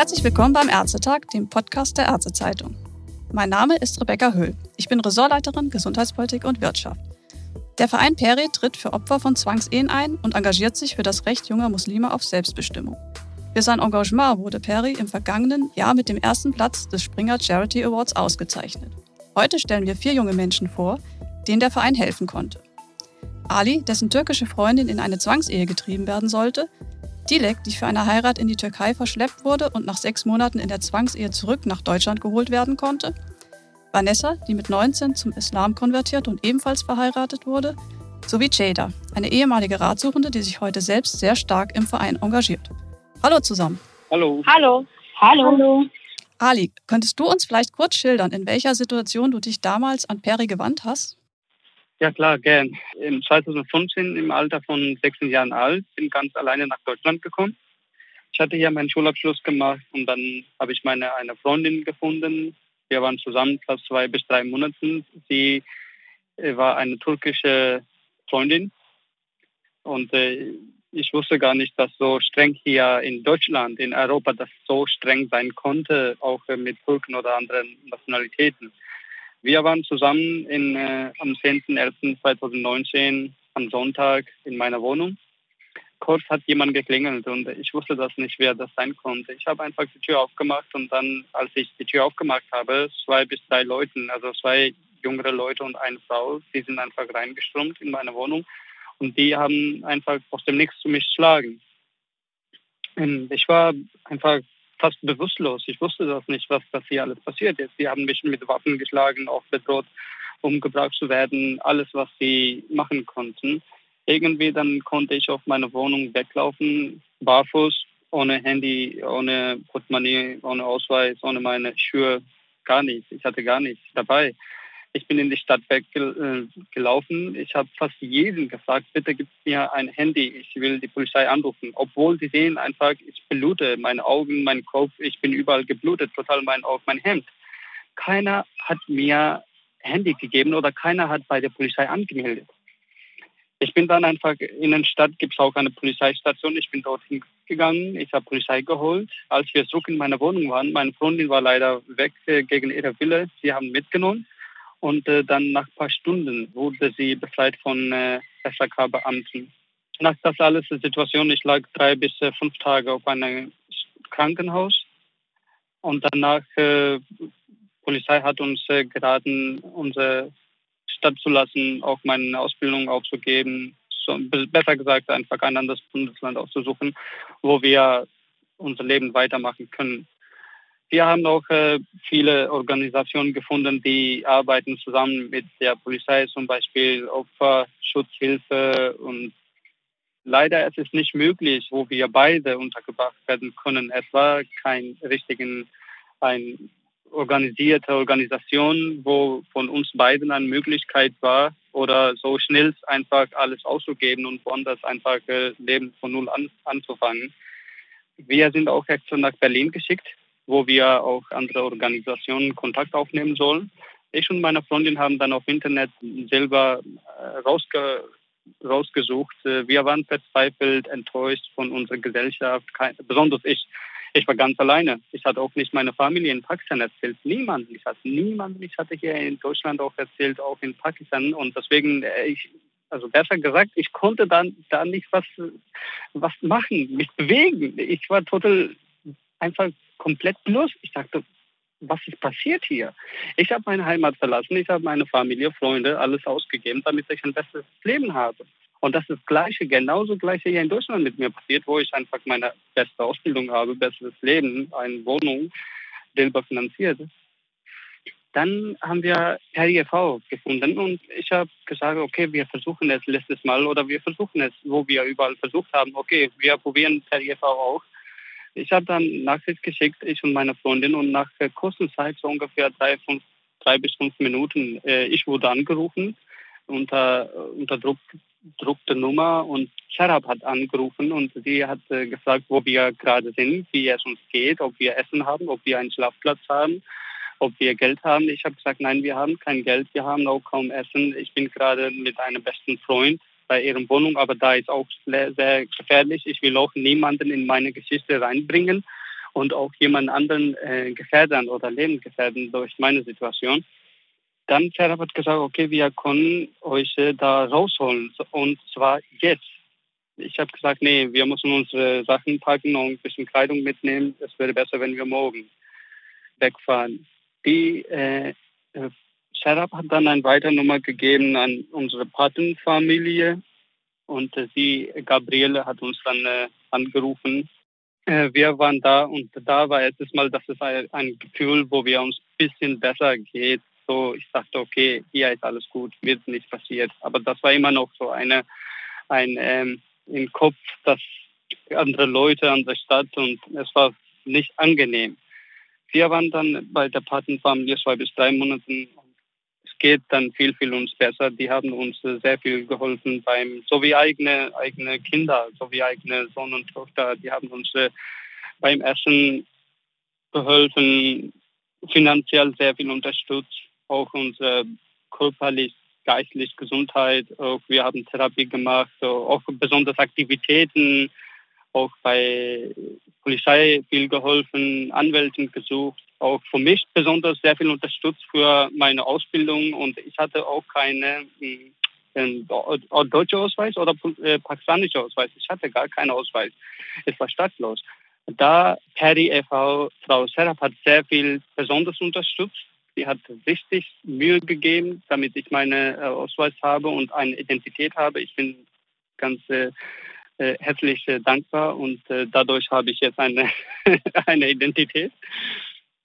Herzlich willkommen beim Ärztetag, dem Podcast der Ärztezeitung. Mein Name ist Rebecca Höhl. Ich bin Ressortleiterin Gesundheitspolitik und Wirtschaft. Der Verein Peri tritt für Opfer von Zwangsehen ein und engagiert sich für das Recht junger Muslime auf Selbstbestimmung. Für sein Engagement wurde Peri im vergangenen Jahr mit dem ersten Platz des Springer Charity Awards ausgezeichnet. Heute stellen wir vier junge Menschen vor, denen der Verein helfen konnte. Ali, dessen türkische Freundin in eine Zwangsehe getrieben werden sollte, Dilek, die für eine Heirat in die Türkei verschleppt wurde und nach sechs Monaten in der Zwangsehe zurück nach Deutschland geholt werden konnte, Vanessa, die mit 19 zum Islam konvertiert und ebenfalls verheiratet wurde, sowie Jada, eine ehemalige Ratsuchende, die sich heute selbst sehr stark im Verein engagiert. Hallo zusammen. Hallo. Hallo. Hallo. Ali, könntest du uns vielleicht kurz schildern, in welcher Situation du dich damals an Peri gewandt hast? Ja klar, gern. Im 2015 im Alter von 16 Jahren alt, bin ganz alleine nach Deutschland gekommen. Ich hatte hier meinen Schulabschluss gemacht und dann habe ich meine eine Freundin gefunden. Wir waren zusammen fast zwei bis drei Monate. Sie äh, war eine türkische Freundin und äh, ich wusste gar nicht, dass so streng hier in Deutschland, in Europa, das so streng sein konnte, auch mit Türken oder anderen Nationalitäten. Wir waren zusammen in, äh, am 10.11.2019 am Sonntag in meiner Wohnung. Kurz hat jemand geklingelt und ich wusste das nicht, wer das sein konnte. Ich habe einfach die Tür aufgemacht und dann, als ich die Tür aufgemacht habe, zwei bis drei Leute, also zwei jüngere Leute und eine Frau, die sind einfach reingeströmt in meine Wohnung und die haben einfach aus dem Nichts zu mich geschlagen. Und ich war einfach fast bewusstlos. Ich wusste das nicht, was, was hier alles passiert ist. Sie haben mich mit Waffen geschlagen, auch bedroht, umgebracht zu werden, alles, was sie machen konnten. Irgendwie dann konnte ich auf meine Wohnung weglaufen, barfuß, ohne Handy, ohne Portemonnaie, ohne Ausweis, ohne meine Schuhe, gar nichts. Ich hatte gar nichts dabei. Ich bin in die Stadt weggelaufen. Ich habe fast jeden gefragt, bitte gib mir ein Handy, ich will die Polizei anrufen. Obwohl die sehen einfach, ich blute, meine Augen, mein Kopf, ich bin überall geblutet, total mein Auge, mein Hemd. Keiner hat mir Handy gegeben oder keiner hat bei der Polizei angemeldet. Ich bin dann einfach in der Stadt, gibt es auch eine Polizeistation. Ich bin dorthin gegangen, ich habe Polizei geholt. Als wir zurück in meiner Wohnung waren, meine Freundin war leider weg äh, gegen ihre Wille. Sie haben mitgenommen. Und äh, dann nach ein paar Stunden wurde sie befreit von äh, SAK-Beamten. Nach das alles der Situation, ich lag drei bis äh, fünf Tage auf einem Krankenhaus. Und danach, äh, Polizei hat uns äh, geraten, unsere Stadt zu lassen, auch meine Ausbildung aufzugeben. So, besser gesagt, einfach ein anderes Bundesland auszusuchen, wo wir unser Leben weitermachen können. Wir haben auch äh, viele Organisationen gefunden, die arbeiten zusammen mit der Polizei, zum Beispiel Opferschutzhilfe. Und leider ist es nicht möglich, wo wir beide untergebracht werden können. Es war kein richtigen, ein organisierte Organisation, wo von uns beiden eine Möglichkeit war, oder so schnell einfach alles auszugeben und woanders einfach äh, Leben von Null an, anzufangen. Wir sind auch extra nach Berlin geschickt wo wir auch andere Organisationen Kontakt aufnehmen sollen. Ich und meine Freundin haben dann auf Internet selber äh, rausge rausgesucht. Äh, wir waren verzweifelt, enttäuscht von unserer Gesellschaft, besonders ich. Ich war ganz alleine. Ich hatte auch nicht meine Familie in Pakistan erzählt. Niemand. Ich hatte niemanden. Ich hatte hier in Deutschland auch erzählt, auch in Pakistan. Und deswegen, äh, ich, also besser gesagt, ich konnte dann da nicht was, was machen, mich bewegen. Ich war total einfach komplett bloß. Ich dachte, was ist passiert hier? Ich habe meine Heimat verlassen, ich habe meine Familie, Freunde, alles ausgegeben, damit ich ein besseres Leben habe. Und das ist das Gleiche, genauso Gleiche hier in Deutschland mit mir passiert, wo ich einfach meine beste Ausbildung habe, besseres Leben, eine Wohnung selber finanziert. Dann haben wir RIV gefunden und ich habe gesagt, okay, wir versuchen es letztes Mal oder wir versuchen es, wo wir überall versucht haben, okay, wir probieren RIV auch. Ich habe dann Nachricht geschickt, ich und meine Freundin, und nach kurzer Zeit, so ungefähr drei, fünf, drei bis fünf Minuten, äh, ich wurde angerufen unter, unter Druck, Druck der Nummer und Sharab hat angerufen und sie hat äh, gefragt, wo wir gerade sind, wie es uns geht, ob wir Essen haben, ob wir einen Schlafplatz haben, ob wir Geld haben. Ich habe gesagt, nein, wir haben kein Geld, wir haben auch kaum Essen. Ich bin gerade mit einem besten Freund bei ihren Wohnung, aber da ist auch sehr, gefährlich. Ich will auch niemanden in meine Geschichte reinbringen und auch jemand anderen äh, gefährden oder Leben gefährden durch meine Situation. Dann Serap hat gesagt, okay, wir können euch äh, da rausholen und zwar jetzt. Ich habe gesagt, nee, wir müssen unsere Sachen packen und ein bisschen Kleidung mitnehmen. Es wäre besser, wenn wir morgen wegfahren. Die äh, Serap hat dann eine weitere Nummer gegeben an unsere Patenfamilie und äh, sie, Gabriele, hat uns dann äh, angerufen. Äh, wir waren da und da war erstes Mal, das ist ein, Gefühl, wo wir uns ein bisschen besser geht. So, ich dachte, okay, hier ist alles gut, wird nichts passiert. Aber das war immer noch so eine, ein ähm, im Kopf, dass andere Leute an der Stadt und es war nicht angenehm. Wir waren dann bei der Patenfamilie zwei bis drei Monate geht dann viel, viel uns besser. Die haben uns sehr viel geholfen beim, so wie eigene, eigene Kinder, so wie eigene Sohn und Tochter, die haben uns äh, beim Essen geholfen, finanziell sehr viel unterstützt, auch unsere körperlich, geistlich Gesundheit, auch wir haben Therapie gemacht, auch besonders Aktivitäten, auch bei Polizei viel geholfen, Anwälten gesucht, auch für mich besonders sehr viel unterstützt für meine Ausbildung und ich hatte auch keine äh, deutsche Ausweis oder äh, pakistanische Ausweis. Ich hatte gar keinen Ausweis. Es war stadtlos. Da Perry e.V., Frau Serap hat sehr viel besonders unterstützt. Sie hat richtig Mühe gegeben, damit ich meine äh, Ausweis habe und eine Identität habe. Ich bin ganz äh, äh, herzlich äh, dankbar und äh, dadurch habe ich jetzt eine, eine Identität.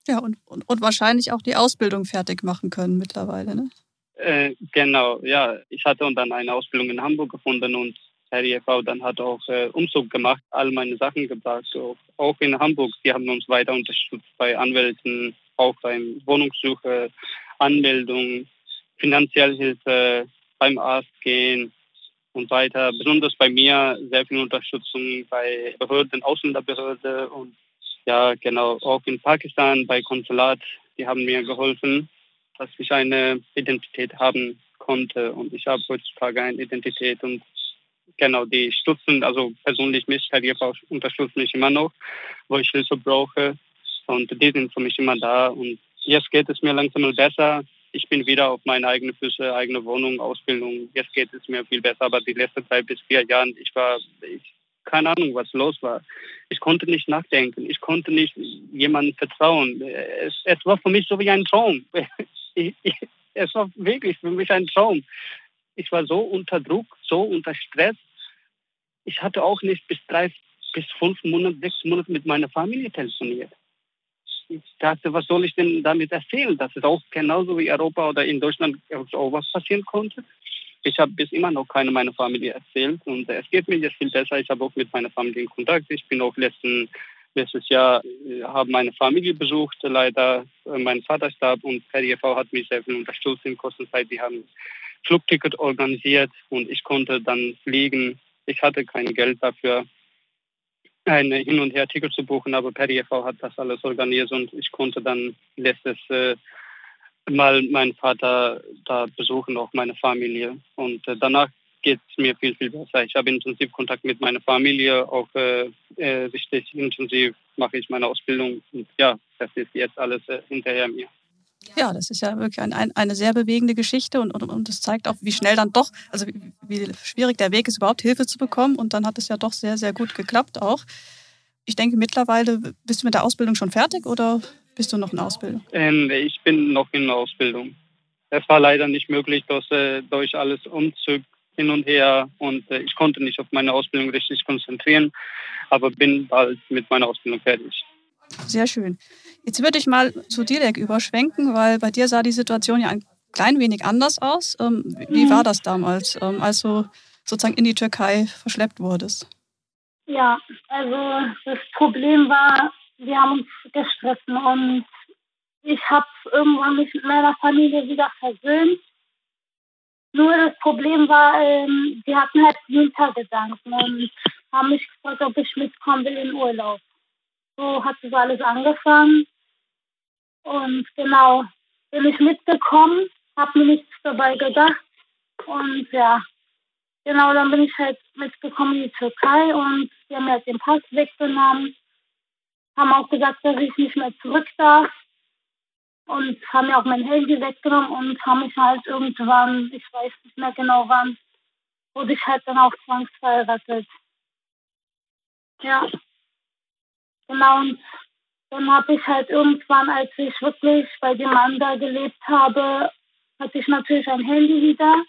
Ja, und, und, und, wahrscheinlich auch die Ausbildung fertig machen können mittlerweile, ne? Äh, genau, ja. Ich hatte dann eine Ausbildung in Hamburg gefunden und Herr EV dann hat auch äh, Umzug gemacht, all meine Sachen gebracht. So, auch in Hamburg, die haben uns weiter unterstützt bei Anwälten, auch beim Wohnungssuche, Anmeldung, finanzielle Hilfe, beim Arzt gehen, und weiter. Besonders bei mir sehr viel Unterstützung bei Behörden, Ausländerbehörde und ja, genau, auch in Pakistan bei Konsulat. Die haben mir geholfen, dass ich eine Identität haben konnte. Und ich habe heutzutage eine Identität und genau, die stützen, also persönlich mich, Karriere unterstützt mich immer noch, wo ich Hilfe brauche. Und die sind für mich immer da. Und jetzt geht es mir langsam besser. Ich bin wieder auf meine eigenen Füße, eigene Wohnung, Ausbildung. Jetzt geht es mir viel besser, aber die letzten drei bis vier Jahre, ich war, ich, keine Ahnung, was los war. Ich konnte nicht nachdenken. Ich konnte nicht jemandem vertrauen. Es, es war für mich so wie ein Traum. Es war wirklich für mich ein Traum. Ich war so unter Druck, so unter Stress. Ich hatte auch nicht bis drei bis fünf Monate, sechs Monate mit meiner Familie telefoniert ich dachte, was soll ich denn damit erzählen, dass es auch genauso wie Europa oder in Deutschland auch was passieren konnte. Ich habe bis immer noch keine meiner Familie erzählt und es geht mir jetzt viel besser. Ich habe auch mit meiner Familie in Kontakt. Ich bin auch letzten, letztes Jahr äh, habe meine Familie besucht. Leider äh, mein Vater starb und PRIV hat mich sehr viel unterstützt in kurzer Zeit. Die haben Flugticket organisiert und ich konnte dann fliegen. Ich hatte kein Geld dafür ein Hin- und Her-Ticket zu buchen, aber PeriEV hat das alles organisiert und ich konnte dann letztes äh, Mal meinen Vater da besuchen, auch meine Familie. Und äh, danach geht es mir viel, viel besser. Ich habe intensiv Kontakt mit meiner Familie, auch äh, äh, richtig intensiv mache ich meine Ausbildung. Und ja, das ist jetzt alles äh, hinterher mir. Ja, das ist ja wirklich ein, ein, eine sehr bewegende Geschichte und, und, und das zeigt auch, wie schnell dann doch, also wie, wie, schwierig der Weg ist, überhaupt Hilfe zu bekommen. Und dann hat es ja doch sehr, sehr gut geklappt auch. Ich denke, mittlerweile bist du mit der Ausbildung schon fertig oder bist du noch in Ausbildung? Ähm, ich bin noch in Ausbildung. Es war leider nicht möglich, dass äh, durch alles Umzug hin und her und äh, ich konnte nicht auf meine Ausbildung richtig konzentrieren, aber bin bald mit meiner Ausbildung fertig. Sehr schön. Jetzt würde ich mal zu Dilek überschwenken, weil bei dir sah die Situation ja ein klein wenig anders aus. Ähm, wie war das damals, ähm, als du sozusagen in die Türkei verschleppt wurdest? Ja, also das Problem war, wir haben uns gestritten und ich habe irgendwann mich mit meiner Familie wieder versöhnt. Nur das Problem war, ähm, hatten halt Wintergedanken und haben mich gefragt, ob ich mitkommen will in Urlaub. So hat das alles angefangen. Und genau, bin ich mitgekommen, habe mir nichts dabei gedacht. Und ja, genau, dann bin ich halt mitgekommen in die Türkei und sie haben mir halt den Pass weggenommen. Haben auch gesagt, dass ich nicht mehr zurück darf und haben mir auch mein Handy weggenommen und haben mich halt irgendwann, ich weiß nicht mehr genau wann, wurde ich halt dann auch zwangsverheiratet. Ja. Genau, und dann habe ich halt irgendwann, als ich wirklich bei dem Mann da gelebt habe, hatte ich natürlich ein Handy wieder,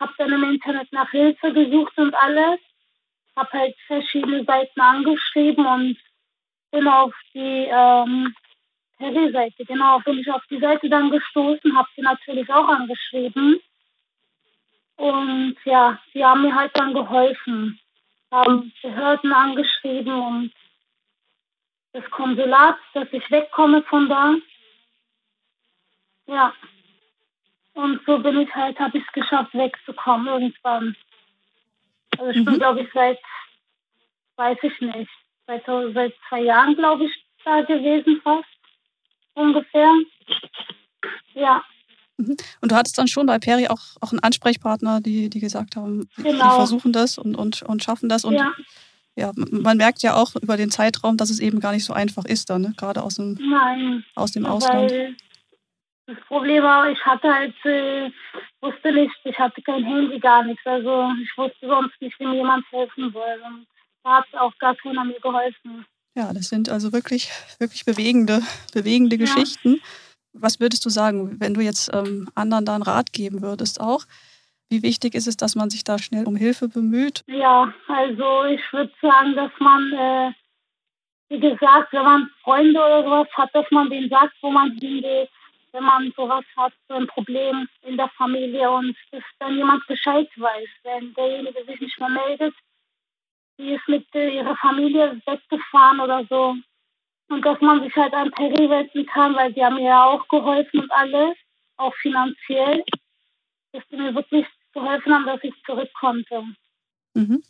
habe dann im Internet nach Hilfe gesucht und alles, habe halt verschiedene Seiten angeschrieben und bin auf die ähm, Perry-Seite, genau, bin ich auf die Seite dann gestoßen, habe sie natürlich auch angeschrieben. Und ja, sie haben mir halt dann geholfen, haben Behörden angeschrieben und das Konsulat, dass ich wegkomme von da. Ja. Und so bin ich halt, habe ich es geschafft, wegzukommen irgendwann. Also ich mhm. bin, glaube ich, seit, weiß ich nicht, seit, seit zwei Jahren, glaube ich, da gewesen fast. Ungefähr. Ja. Mhm. Und du hattest dann schon bei Peri auch, auch einen Ansprechpartner, die, die gesagt haben, genau. die versuchen das und, und, und schaffen das. Und ja. ja. man merkt ja auch über den Zeitraum, dass es eben gar nicht so einfach ist dann, ne? gerade aus dem, Nein, aus dem Ausland. Das Problem war, ich hatte halt, äh, wusste nicht, ich hatte kein Handy, gar nichts. Also ich wusste sonst nicht, mir jemand helfen will. Und da hat auch gar keiner mir geholfen. Ja, das sind also wirklich, wirklich bewegende, bewegende ja. Geschichten. Was würdest du sagen, wenn du jetzt ähm, anderen da einen Rat geben würdest auch? Wie wichtig ist es, dass man sich da schnell um Hilfe bemüht? Ja, also ich würde sagen, dass man, äh, wie gesagt, wenn man Freunde oder sowas hat, dass man denen sagt, wo man hingeht, wenn man sowas hat, so ein Problem in der Familie und dass dann jemand Bescheid weiß, wenn derjenige sich nicht mehr meldet, die ist mit äh, ihrer Familie weggefahren oder so. Und dass man sich halt an Perry wenden kann, weil die haben mir ja auch geholfen und alles, auch finanziell, dass die mir wirklich geholfen haben, dass ich zurück konnte. Mhm.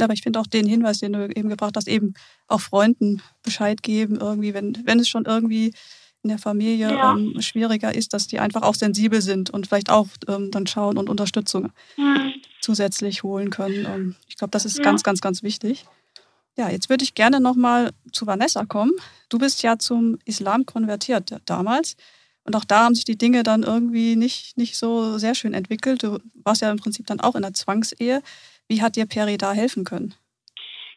Aber ich finde auch den Hinweis, den du eben gebracht hast, eben auch Freunden Bescheid geben, irgendwie, wenn, wenn es schon irgendwie in der Familie ja. ähm, schwieriger ist, dass die einfach auch sensibel sind und vielleicht auch ähm, dann schauen und Unterstützung mhm. zusätzlich holen können. Ähm, ich glaube, das ist ja. ganz, ganz, ganz wichtig. Ja, jetzt würde ich gerne nochmal zu Vanessa kommen. Du bist ja zum Islam konvertiert damals. Und auch da haben sich die Dinge dann irgendwie nicht, nicht so sehr schön entwickelt. Du warst ja im Prinzip dann auch in der Zwangsehe. Wie hat dir Peri da helfen können?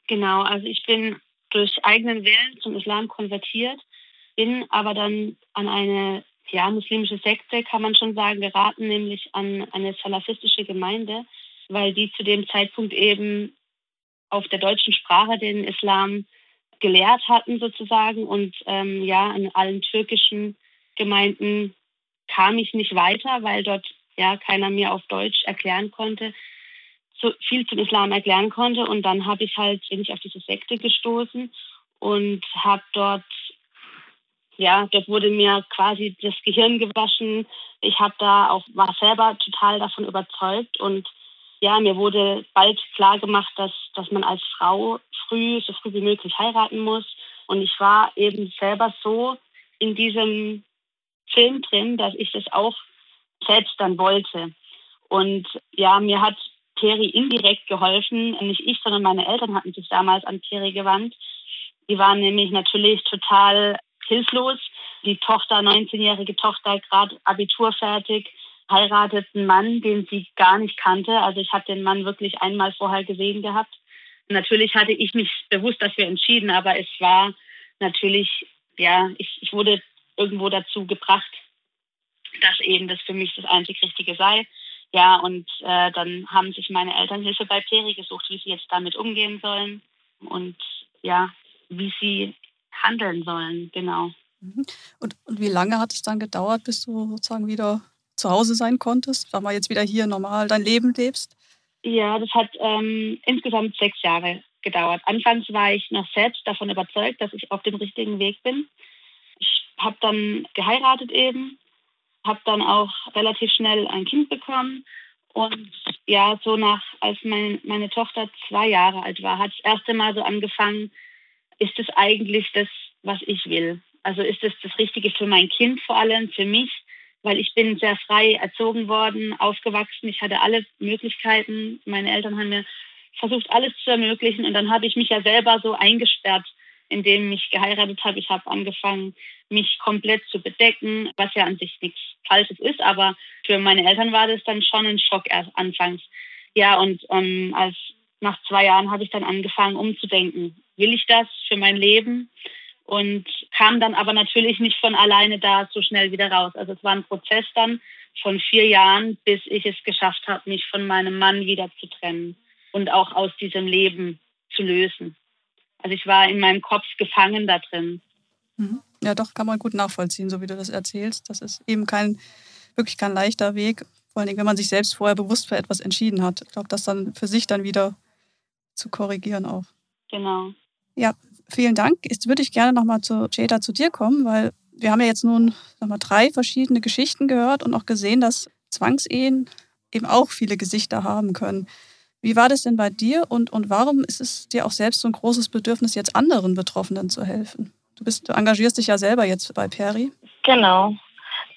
Genau, also ich bin durch eigenen Willen zum Islam konvertiert bin aber dann an eine ja, muslimische Sekte, kann man schon sagen, geraten, nämlich an eine salafistische Gemeinde, weil die zu dem Zeitpunkt eben auf der deutschen Sprache den Islam gelehrt hatten sozusagen. Und ähm, ja, in allen türkischen Gemeinden kam ich nicht weiter, weil dort ja keiner mir auf Deutsch erklären konnte, so viel zum Islam erklären konnte. Und dann habe ich halt bin ich auf diese Sekte gestoßen und habe dort ja, dort wurde mir quasi das Gehirn gewaschen. Ich habe da auch war selber total davon überzeugt und ja, mir wurde bald klar gemacht, dass dass man als Frau früh so früh wie möglich heiraten muss und ich war eben selber so in diesem Film drin, dass ich das auch selbst dann wollte. Und ja, mir hat Peri indirekt geholfen, nicht ich, sondern meine Eltern hatten sich damals an Peri gewandt. Die waren nämlich natürlich total hilflos. Die Tochter, 19-jährige Tochter, gerade Abitur fertig, heiratet einen Mann, den sie gar nicht kannte. Also ich habe den Mann wirklich einmal vorher gesehen gehabt. Natürlich hatte ich mich bewusst dafür entschieden, aber es war natürlich, ja, ich, ich wurde irgendwo dazu gebracht, dass eben das für mich das einzig Richtige sei. Ja, und äh, dann haben sich meine Eltern Hilfe bei Peri gesucht, wie sie jetzt damit umgehen sollen und ja, wie sie handeln sollen, genau. Mhm. Und, und wie lange hat es dann gedauert, bis du sozusagen wieder zu Hause sein konntest? Sag mal, jetzt wieder hier normal dein Leben lebst? Ja, das hat ähm, insgesamt sechs Jahre gedauert. Anfangs war ich noch selbst davon überzeugt, dass ich auf dem richtigen Weg bin. Ich habe dann geheiratet eben, habe dann auch relativ schnell ein Kind bekommen. Und ja, so nach, als mein, meine Tochter zwei Jahre alt war, hat das erste Mal so angefangen, ist es eigentlich das, was ich will? Also ist es das Richtige für mein Kind vor allem, für mich? Weil ich bin sehr frei erzogen worden, aufgewachsen. Ich hatte alle Möglichkeiten. Meine Eltern haben mir versucht, alles zu ermöglichen. Und dann habe ich mich ja selber so eingesperrt indem ich geheiratet habe. Ich habe angefangen, mich komplett zu bedecken, was ja an sich nichts Falsches ist, aber für meine Eltern war das dann schon ein Schock anfangs. Ja, und ähm, als nach zwei Jahren habe ich dann angefangen umzudenken. Will ich das für mein Leben? Und kam dann aber natürlich nicht von alleine da so schnell wieder raus. Also es war ein Prozess dann von vier Jahren, bis ich es geschafft habe, mich von meinem Mann wieder zu trennen und auch aus diesem Leben zu lösen. Also ich war in meinem Kopf gefangen da drin. Mhm. Ja, doch, kann man gut nachvollziehen, so wie du das erzählst. Das ist eben kein, wirklich kein leichter Weg, vor allem wenn man sich selbst vorher bewusst für etwas entschieden hat. Ich glaube, das dann für sich dann wieder zu korrigieren auch. Genau. Ja, vielen Dank. Jetzt würde ich gerne nochmal zu Jada zu dir kommen, weil wir haben ja jetzt nun sag mal, drei verschiedene Geschichten gehört und auch gesehen, dass Zwangsehen eben auch viele Gesichter haben können. Wie war das denn bei dir und, und warum ist es dir auch selbst so ein großes Bedürfnis, jetzt anderen Betroffenen zu helfen? Du, bist, du engagierst dich ja selber jetzt bei Peri. Genau.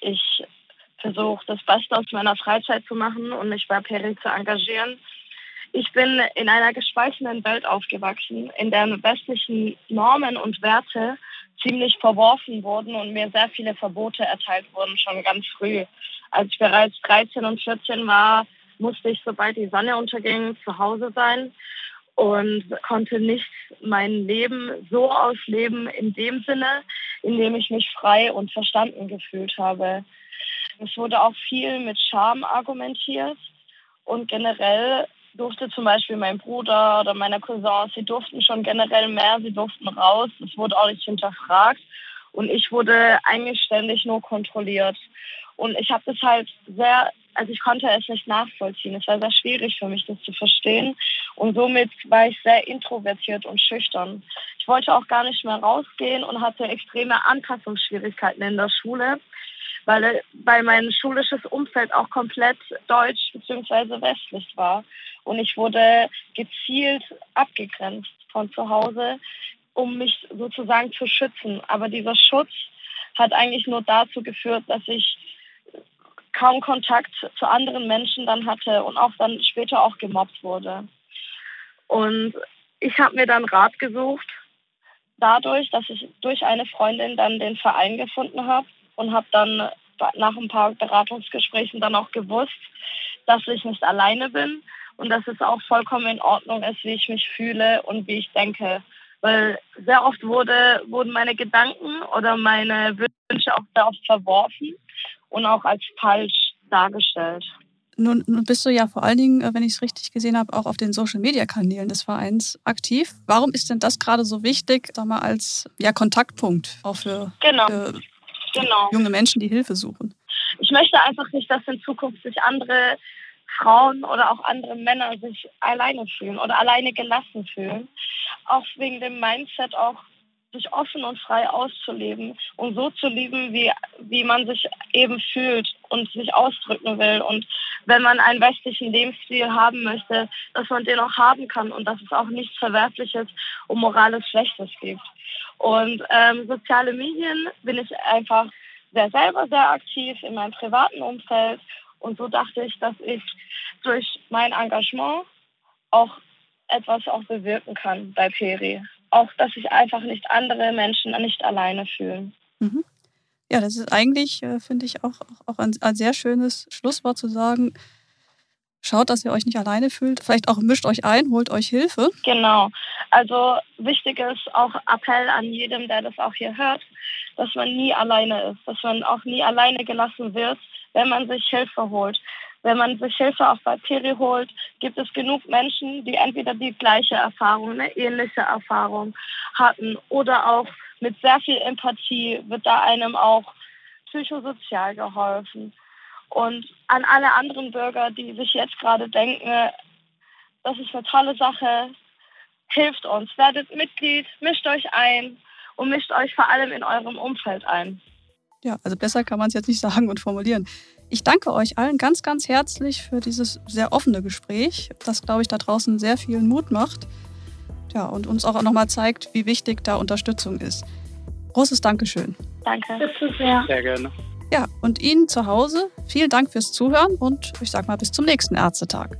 Ich versuche das Beste aus meiner Freizeit zu machen und mich bei Peri zu engagieren. Ich bin in einer gespaltenen Welt aufgewachsen, in der westlichen Normen und Werte ziemlich verworfen wurden und mir sehr viele Verbote erteilt wurden, schon ganz früh. Als ich bereits 13 und 14 war, musste ich, sobald die Sonne unterging, zu Hause sein und konnte nicht mein Leben so ausleben in dem Sinne, in dem ich mich frei und verstanden gefühlt habe. Es wurde auch viel mit Scham argumentiert und generell durfte zum Beispiel mein Bruder oder meine Cousins, sie durften schon generell mehr, sie durften raus, es wurde auch nicht hinterfragt und ich wurde eigentlich ständig nur kontrolliert. Und ich habe das halt sehr, also ich konnte es nicht nachvollziehen. Es war sehr schwierig für mich, das zu verstehen. Und somit war ich sehr introvertiert und schüchtern. Ich wollte auch gar nicht mehr rausgehen und hatte extreme Anpassungsschwierigkeiten in der Schule weil, weil mein schulisches Umfeld auch komplett deutsch bzw. westlich war. Und ich wurde gezielt abgegrenzt von zu Hause, um mich sozusagen zu schützen. Aber dieser Schutz hat eigentlich nur dazu geführt, dass ich kaum Kontakt zu anderen Menschen dann hatte und auch dann später auch gemobbt wurde. Und ich habe mir dann Rat gesucht, dadurch, dass ich durch eine Freundin dann den Verein gefunden habe und habe dann nach ein paar Beratungsgesprächen dann auch gewusst, dass ich nicht alleine bin und dass es auch vollkommen in Ordnung ist, wie ich mich fühle und wie ich denke. Weil sehr oft wurde, wurden meine Gedanken oder meine Wünsche auch sehr oft verworfen und auch als falsch dargestellt. Nun, nun bist du ja vor allen Dingen, äh, wenn ich es richtig gesehen habe, auch auf den Social-Media-Kanälen des Vereins aktiv. Warum ist denn das gerade so wichtig, sag mal, als ja, Kontaktpunkt auch für, genau. für genau. junge Menschen, die Hilfe suchen. Ich möchte einfach nicht, dass in Zukunft sich andere Frauen oder auch andere Männer sich alleine fühlen oder alleine gelassen fühlen. Auch wegen dem Mindset auch sich offen und frei auszuleben und so zu leben, wie, wie man sich eben fühlt und sich ausdrücken will. Und wenn man einen westlichen Lebensstil haben möchte, dass man den auch haben kann und dass es auch nichts Verwerfliches und Morales Schlechtes gibt. Und ähm, soziale Medien bin ich einfach sehr selber sehr aktiv in meinem privaten Umfeld. Und so dachte ich, dass ich durch mein Engagement auch etwas auch bewirken kann bei Peri. Auch, dass sich einfach nicht andere Menschen nicht alleine fühlen. Mhm. Ja, das ist eigentlich, äh, finde ich, auch, auch ein, ein sehr schönes Schlusswort zu sagen, Schaut, dass ihr euch nicht alleine fühlt. Vielleicht auch mischt euch ein, holt euch Hilfe. Genau. Also wichtig ist auch Appell an jedem, der das auch hier hört, dass man nie alleine ist, dass man auch nie alleine gelassen wird, wenn man sich Hilfe holt. Wenn man sich Hilfe bei Peri holt, gibt es genug Menschen, die entweder die gleiche Erfahrung, eine ähnliche Erfahrung hatten oder auch mit sehr viel Empathie wird da einem auch psychosozial geholfen. Und an alle anderen Bürger, die sich jetzt gerade denken, das ist eine tolle Sache, hilft uns, werdet Mitglied, mischt euch ein und mischt euch vor allem in eurem Umfeld ein. Ja, also besser kann man es jetzt nicht sagen und formulieren. Ich danke euch allen ganz, ganz herzlich für dieses sehr offene Gespräch, das, glaube ich, da draußen sehr viel Mut macht. Ja, und uns auch nochmal zeigt, wie wichtig da Unterstützung ist. Großes Dankeschön. Danke. Bitte sehr. Sehr gerne. Ja, und Ihnen zu Hause vielen Dank fürs Zuhören und ich sage mal bis zum nächsten Ärztetag.